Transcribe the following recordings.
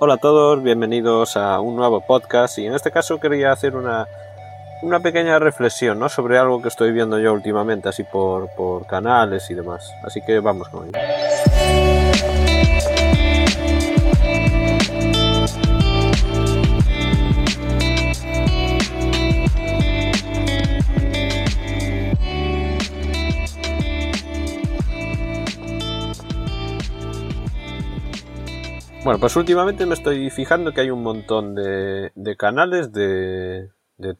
Hola a todos, bienvenidos a un nuevo podcast y en este caso quería hacer una, una pequeña reflexión ¿no? sobre algo que estoy viendo yo últimamente, así por, por canales y demás. Así que vamos con ello. Bueno, pues últimamente me estoy fijando que hay un montón de, canales de,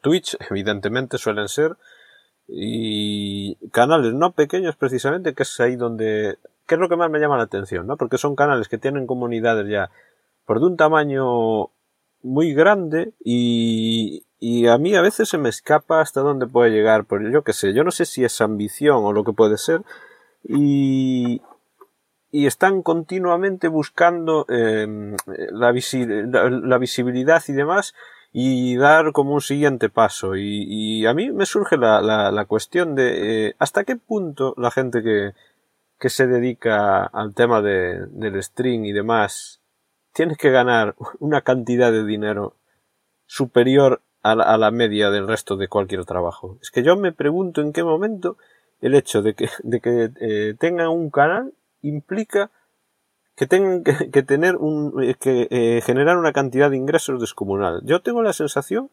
Twitch, evidentemente suelen ser, y canales no pequeños precisamente, que es ahí donde, que es lo que más me llama la atención, ¿no? Porque son canales que tienen comunidades ya por de un tamaño muy grande y, y a mí a veces se me escapa hasta dónde puede llegar, por yo qué sé, yo no sé si es ambición o lo que puede ser, y, y están continuamente buscando em, la, visibilidad y demás y dar como un siguiente paso. Y, a mí me surge la, cuestión de eh, hasta qué punto la gente que, que se dedica al tema de, del string y demás tiene que ganar una cantidad de dinero superior a la, media del resto de cualquier trabajo. Es que yo me pregunto en qué momento el hecho de que, de que eh, tengan un canal implica que tengan que, tener un, eh, que eh, generar una cantidad de ingresos descomunal. Yo tengo la sensación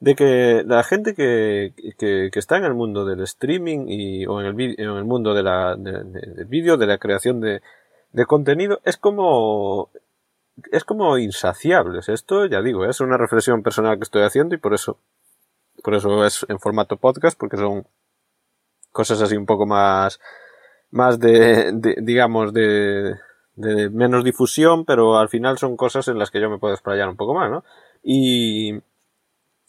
de que la gente que, que, está en el mundo del streaming y, o en el, en el mundo de la, del vídeo, de la creación de, de contenido, es como, es como insaciables. Esto, ya digo, es una reflexión personal que estoy haciendo y por eso, por eso es en formato podcast, porque son cosas así un poco más, más de, digamos, de, de menos difusión, pero al final son cosas en las que yo me puedo explayar un poco más, ¿no? Y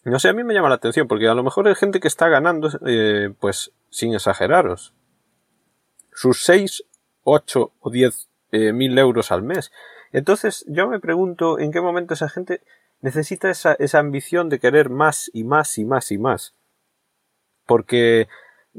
no sé, a mí me llama la atención, porque a lo mejor hay gente que está ganando, eh, pues, sin exageraros, sus 6, 8 o 10 eh, mil euros al mes. Entonces, yo me pregunto en qué momento esa gente necesita esa, esa ambición de querer más y más y más y más. Porque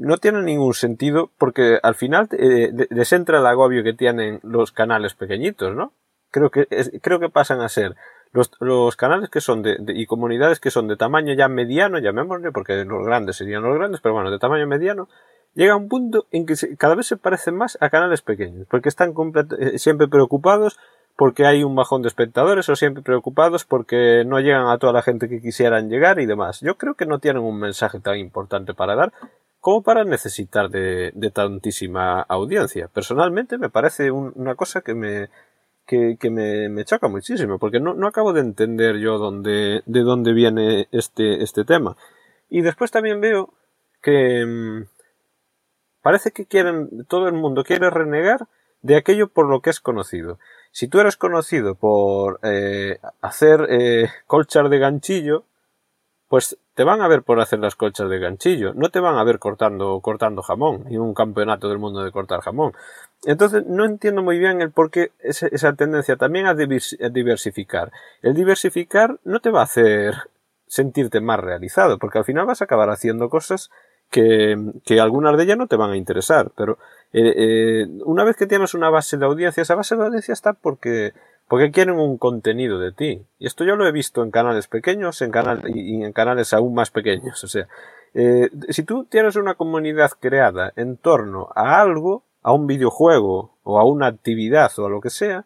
no tiene ningún sentido porque al final eh, el agobio que tienen los canales pequeñitos, ¿no? Creo que, creo que pasan a ser los, canales que son de, y comunidades que son de tamaño ya mediano, llamémosle, porque los grandes serían los grandes, pero bueno, de tamaño mediano, llega un punto en que cada vez se parecen más a canales pequeños, porque están eh, siempre preocupados porque hay un bajón de espectadores o siempre preocupados porque no llegan a toda la gente que quisieran llegar y demás. Yo creo que no tienen un mensaje tan importante para dar como para necesitar de, tantísima audiencia. Personalmente me parece una cosa que me, que, me, choca muchísimo, porque no, no, acabo de entender yo dónde, de dónde viene este, este tema. Y después también veo que mm, parece que quieren, todo el mundo quiere renegar de aquello por lo que es conocido. Si tú eres conocido por eh, hacer eh, colchas de ganchillo, pues te van a ver por hacer las colchas de ganchillo, no te van a ver cortando, cortando jamón, y un campeonato del mundo de cortar jamón. Entonces no entiendo muy bien el por qué esa, tendencia también a, diversificar. El diversificar no te va a hacer sentirte más realizado, porque al final vas a acabar haciendo cosas que, algunas de ellas no te van a interesar, pero eh, eh, una vez que tienes una base de audiencia, esa base de audiencia está porque porque quieren un contenido de ti. Y esto yo lo he visto en canales pequeños en y en canales aún más pequeños. O sea, eh, si tú tienes una comunidad creada en torno a algo, a un videojuego o a una actividad o a lo que sea,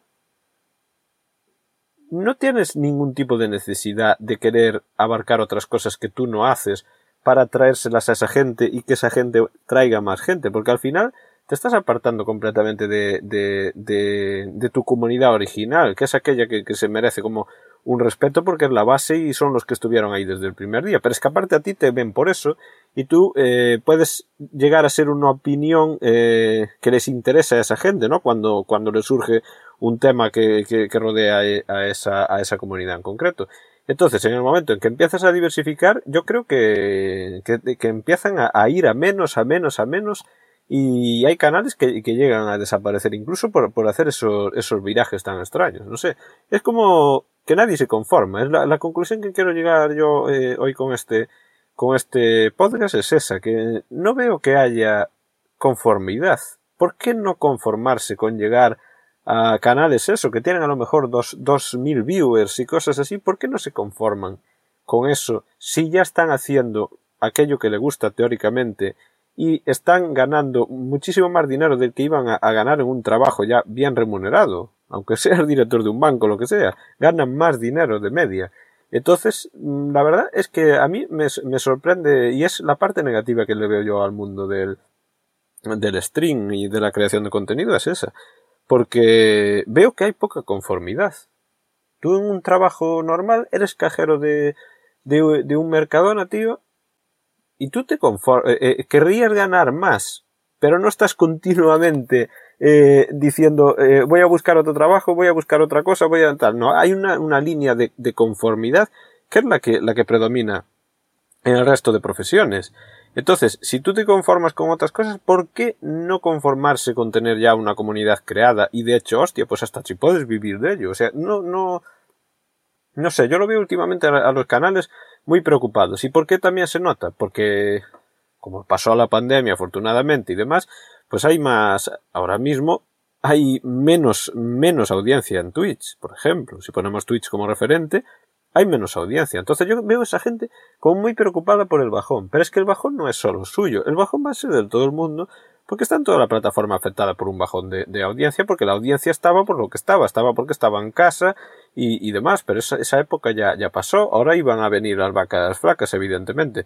no tienes ningún tipo de necesidad de querer abarcar otras cosas que tú no haces para traérselas a esa gente y que esa gente traiga más gente, porque al final te estás apartando completamente de, de, de, tu comunidad original, que es aquella que, se merece como un respeto porque es la base y son los que estuvieron ahí desde el primer día. Pero es que aparte a ti te ven por eso y tú eh, puedes llegar a ser una opinión eh, que les interesa a esa gente, ¿no? Cuando, cuando le surge un tema que, que, rodea a esa, a esa comunidad en concreto. Entonces, en el momento en que empiezas a diversificar, yo creo que, que, que empiezan a, ir a menos, a menos, a menos, y hay canales que, que llegan a desaparecer incluso por, por hacer esos, esos virajes tan extraños. No sé, es como que nadie se conforma. Es la, conclusión que quiero llegar yo eh, hoy con este, con este podcast es esa, que no veo que haya conformidad. ¿Por qué no conformarse con llegar a canales eso, que tienen a lo mejor dos, dos mil viewers y cosas así, ¿por qué no se conforman con eso si ya están haciendo aquello que le gusta teóricamente y están ganando muchísimo más dinero del que iban a, ganar en un trabajo ya bien remunerado, aunque seas director de un banco, lo que sea, ganan más dinero de media. Entonces, mm, la verdad es que a mí me, me sorprende y es la parte negativa que le veo yo al mundo del, del stream y de la creación de contenido es esa. Porque veo que hay poca conformidad. Tú en un trabajo normal eres cajero de, de, de un mercadona, tío, y tú te conformas, eh, eh, querrías ganar más, pero no estás continuamente eh, diciendo voy a buscar otro trabajo, voy a buscar otra cosa, voy a tal. No, hay una, una línea de, de, conformidad que es la que, la que predomina en el resto de profesiones. Entonces, si tú te conformas con otras cosas, ¿por qué no conformarse con tener ya una comunidad creada? Y de hecho, hostia, pues hasta si puedes vivir de ello. O sea, no, no, no sé, yo lo veo últimamente a, los canales muy preocupados. ¿Y por qué también se nota? Porque, como pasó la pandemia, afortunadamente y demás, pues hay más, ahora mismo, hay menos, menos audiencia en Twitch, por ejemplo. Si ponemos Twitch como referente, hay menos audiencia. Entonces yo veo a esa gente como muy preocupada por el bajón. Pero es que el bajón no es solo suyo. El bajón va a ser de todo el mundo porque está en toda la plataforma afectada por un bajón de, audiencia, porque la audiencia estaba por lo que estaba, estaba porque estaba en casa y, demás, pero esa, esa época ya, ya pasó, ahora iban a venir las vacas flacas, evidentemente.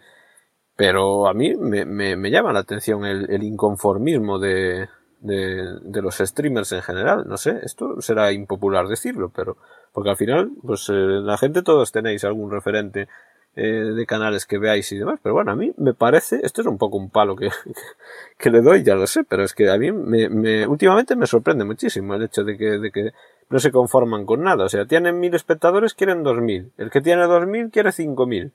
Pero a mí me, me, me llama la atención el, el inconformismo de, de, de, los streamers en general. No sé, esto será impopular decirlo, pero porque al final, pues eh, la gente todos tenéis algún referente eh, de canales que veáis y demás, pero bueno, a mí me parece, esto es un poco un palo que, que le doy, ya lo sé, pero es que a mí me, me, últimamente me sorprende muchísimo el hecho de que, de que no se conforman con nada. O sea, tienen mil espectadores, quieren dos mil. El que tiene dos mil quiere cinco mil.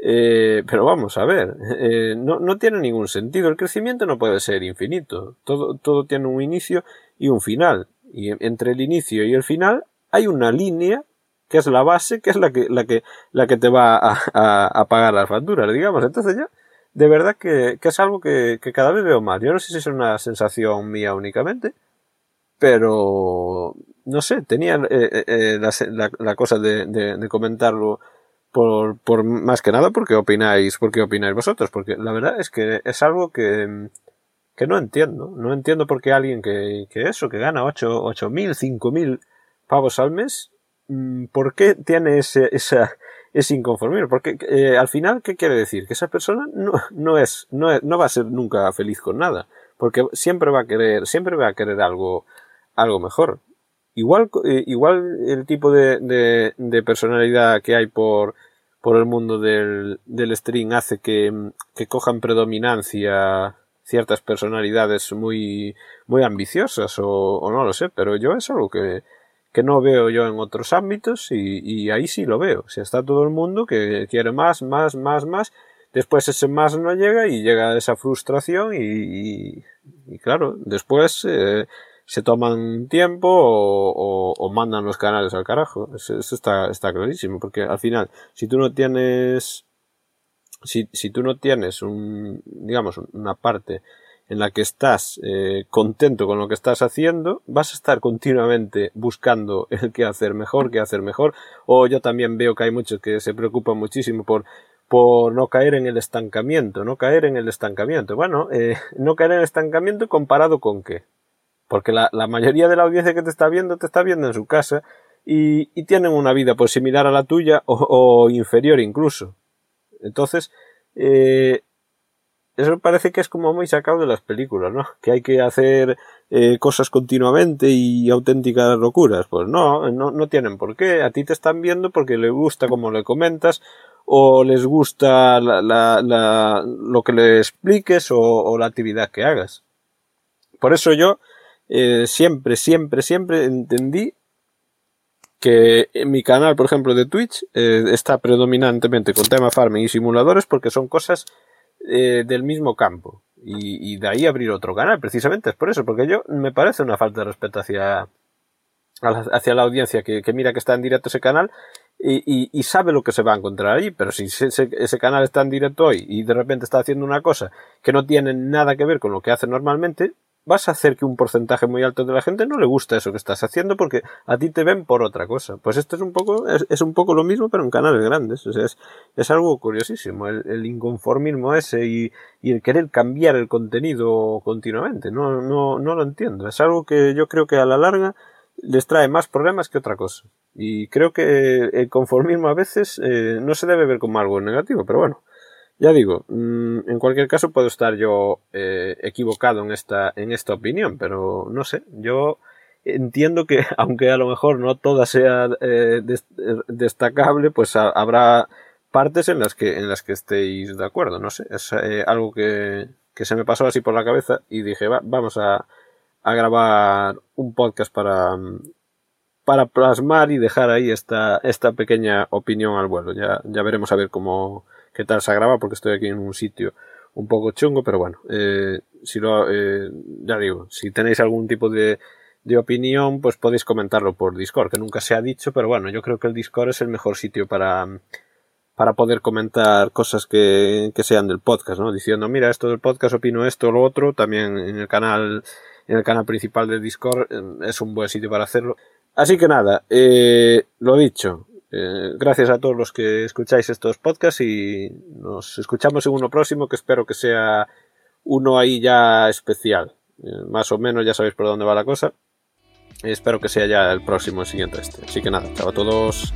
Eh, pero vamos a ver, eh, no, no, tiene ningún sentido. El crecimiento no puede ser infinito. Todo, todo tiene un inicio y un final. Y entre el inicio y el final hay una línea que es la base, que es la que, la que, la que te va a, pagar las facturas, digamos. Entonces ya, de verdad que, que es algo que, que, cada vez veo más. Yo no sé si es una sensación mía únicamente, pero no sé, tenía eh, eh, eh la, cosa de, de, comentarlo por, por más que nada porque opináis, porque opináis vosotros, porque la verdad es que es algo que, que no entiendo, no entiendo por qué alguien que, que eso, que gana 8, ocho mil, cinco mil pavos al mes, ¿por qué tiene ese, esa, ese inconformismo? Porque eh, al final, ¿qué quiere decir? Que esa persona no, no es, no no va a ser nunca feliz con nada, porque siempre va a querer, siempre va a querer algo, algo mejor. Igual, eh, igual el tipo de, de, de, personalidad que hay por, por el mundo del, del stream hace que, que cojan predominancia ciertas personalidades muy, muy ambiciosas o, o, no lo sé, pero yo es algo que, que no veo yo en otros ámbitos y, ahí sí lo veo. O sea, está todo el mundo que quiere más, más, más, más. Después ese más no llega y llega esa frustración y, y, claro, después eh, se toman tiempo o, mandan los canales al carajo. Eso, eso, está, está clarísimo, porque al final, si tú no tienes, si, si tú no tienes un, digamos, una parte en la que estás eh, contento con lo que estás haciendo, vas a estar continuamente buscando el qué hacer mejor, qué hacer mejor. O yo también veo que hay muchos que se preocupan muchísimo por por no caer en el estancamiento, no caer en el estancamiento. Bueno, eh, no caer en el estancamiento comparado con qué. Porque la, la, mayoría de la audiencia que te está viendo te está viendo en su casa y, y tienen una vida pues similar a la tuya o, o inferior incluso. Entonces, eh, eso parece que es como muy sacado de las películas, ¿no? Que hay que hacer eh, cosas continuamente y auténticas locuras. Pues no, no, no tienen por qué. A ti te están viendo porque les gusta como le comentas o les gusta la, la, lo que le expliques o, la actividad que hagas. Por eso yo, eh, siempre, siempre, siempre entendí que mi canal, por ejemplo, de Twitch, eh, está predominantemente con tema farming y simuladores porque son cosas eh, del mismo campo. Y, y, de ahí abrir otro canal, precisamente es por eso, porque yo me parece una falta de respeto hacia, hacia la audiencia que, que mira que está en directo ese canal y, y, sabe lo que se va a encontrar ahí, pero si ese, ese, canal está en directo hoy y de repente está haciendo una cosa que no tiene nada que ver con lo que hace normalmente, vas a hacer que un porcentaje muy alto de la gente no le gusta eso que estás haciendo porque a ti te ven por otra cosa. Pues esto es un poco, es, un poco lo mismo, pero en canales grandes. O sea, es, es algo curiosísimo, el, inconformismo ese y, el querer cambiar el contenido continuamente. No, no, no lo entiendo. Es algo que yo creo que a la larga les trae más problemas que otra cosa. Y creo que el conformismo a veces eh, no se debe ver como algo negativo, pero bueno, ya digo, mm, en cualquier caso puedo estar yo eh, equivocado en esta, en esta opinión, pero no sé, yo entiendo que aunque a lo mejor no toda sea eh, destacable, pues habrá partes en las que en las que estéis de acuerdo, no sé, es eh, algo que, que, se me pasó así por la cabeza y dije, va, vamos a, a grabar un podcast para, para plasmar y dejar ahí esta, esta pequeña opinión al vuelo. Ya, ya veremos a ver cómo, qué tal se graba porque estoy aquí en un sitio un poco chungo, pero bueno, eh, si lo, eh, ya digo, si tenéis algún tipo de, opinión, pues podéis comentarlo por Discord, que nunca se ha dicho, pero bueno, yo creo que el Discord es el mejor sitio para, para poder comentar cosas que, que sean del podcast, ¿no? Diciendo, mira, esto del podcast opino esto o lo otro, también en el canal, en el canal principal de Discord eh, es un buen sitio para hacerlo. Así que nada, lo dicho, eh, gracias a todos los que escucháis estos podcasts y nos escuchamos en uno próximo que espero que sea uno ahí ya especial. Eh, más o menos ya sabéis por dónde va la cosa. espero que sea ya el próximo, el siguiente este. Así que nada, chao a todos.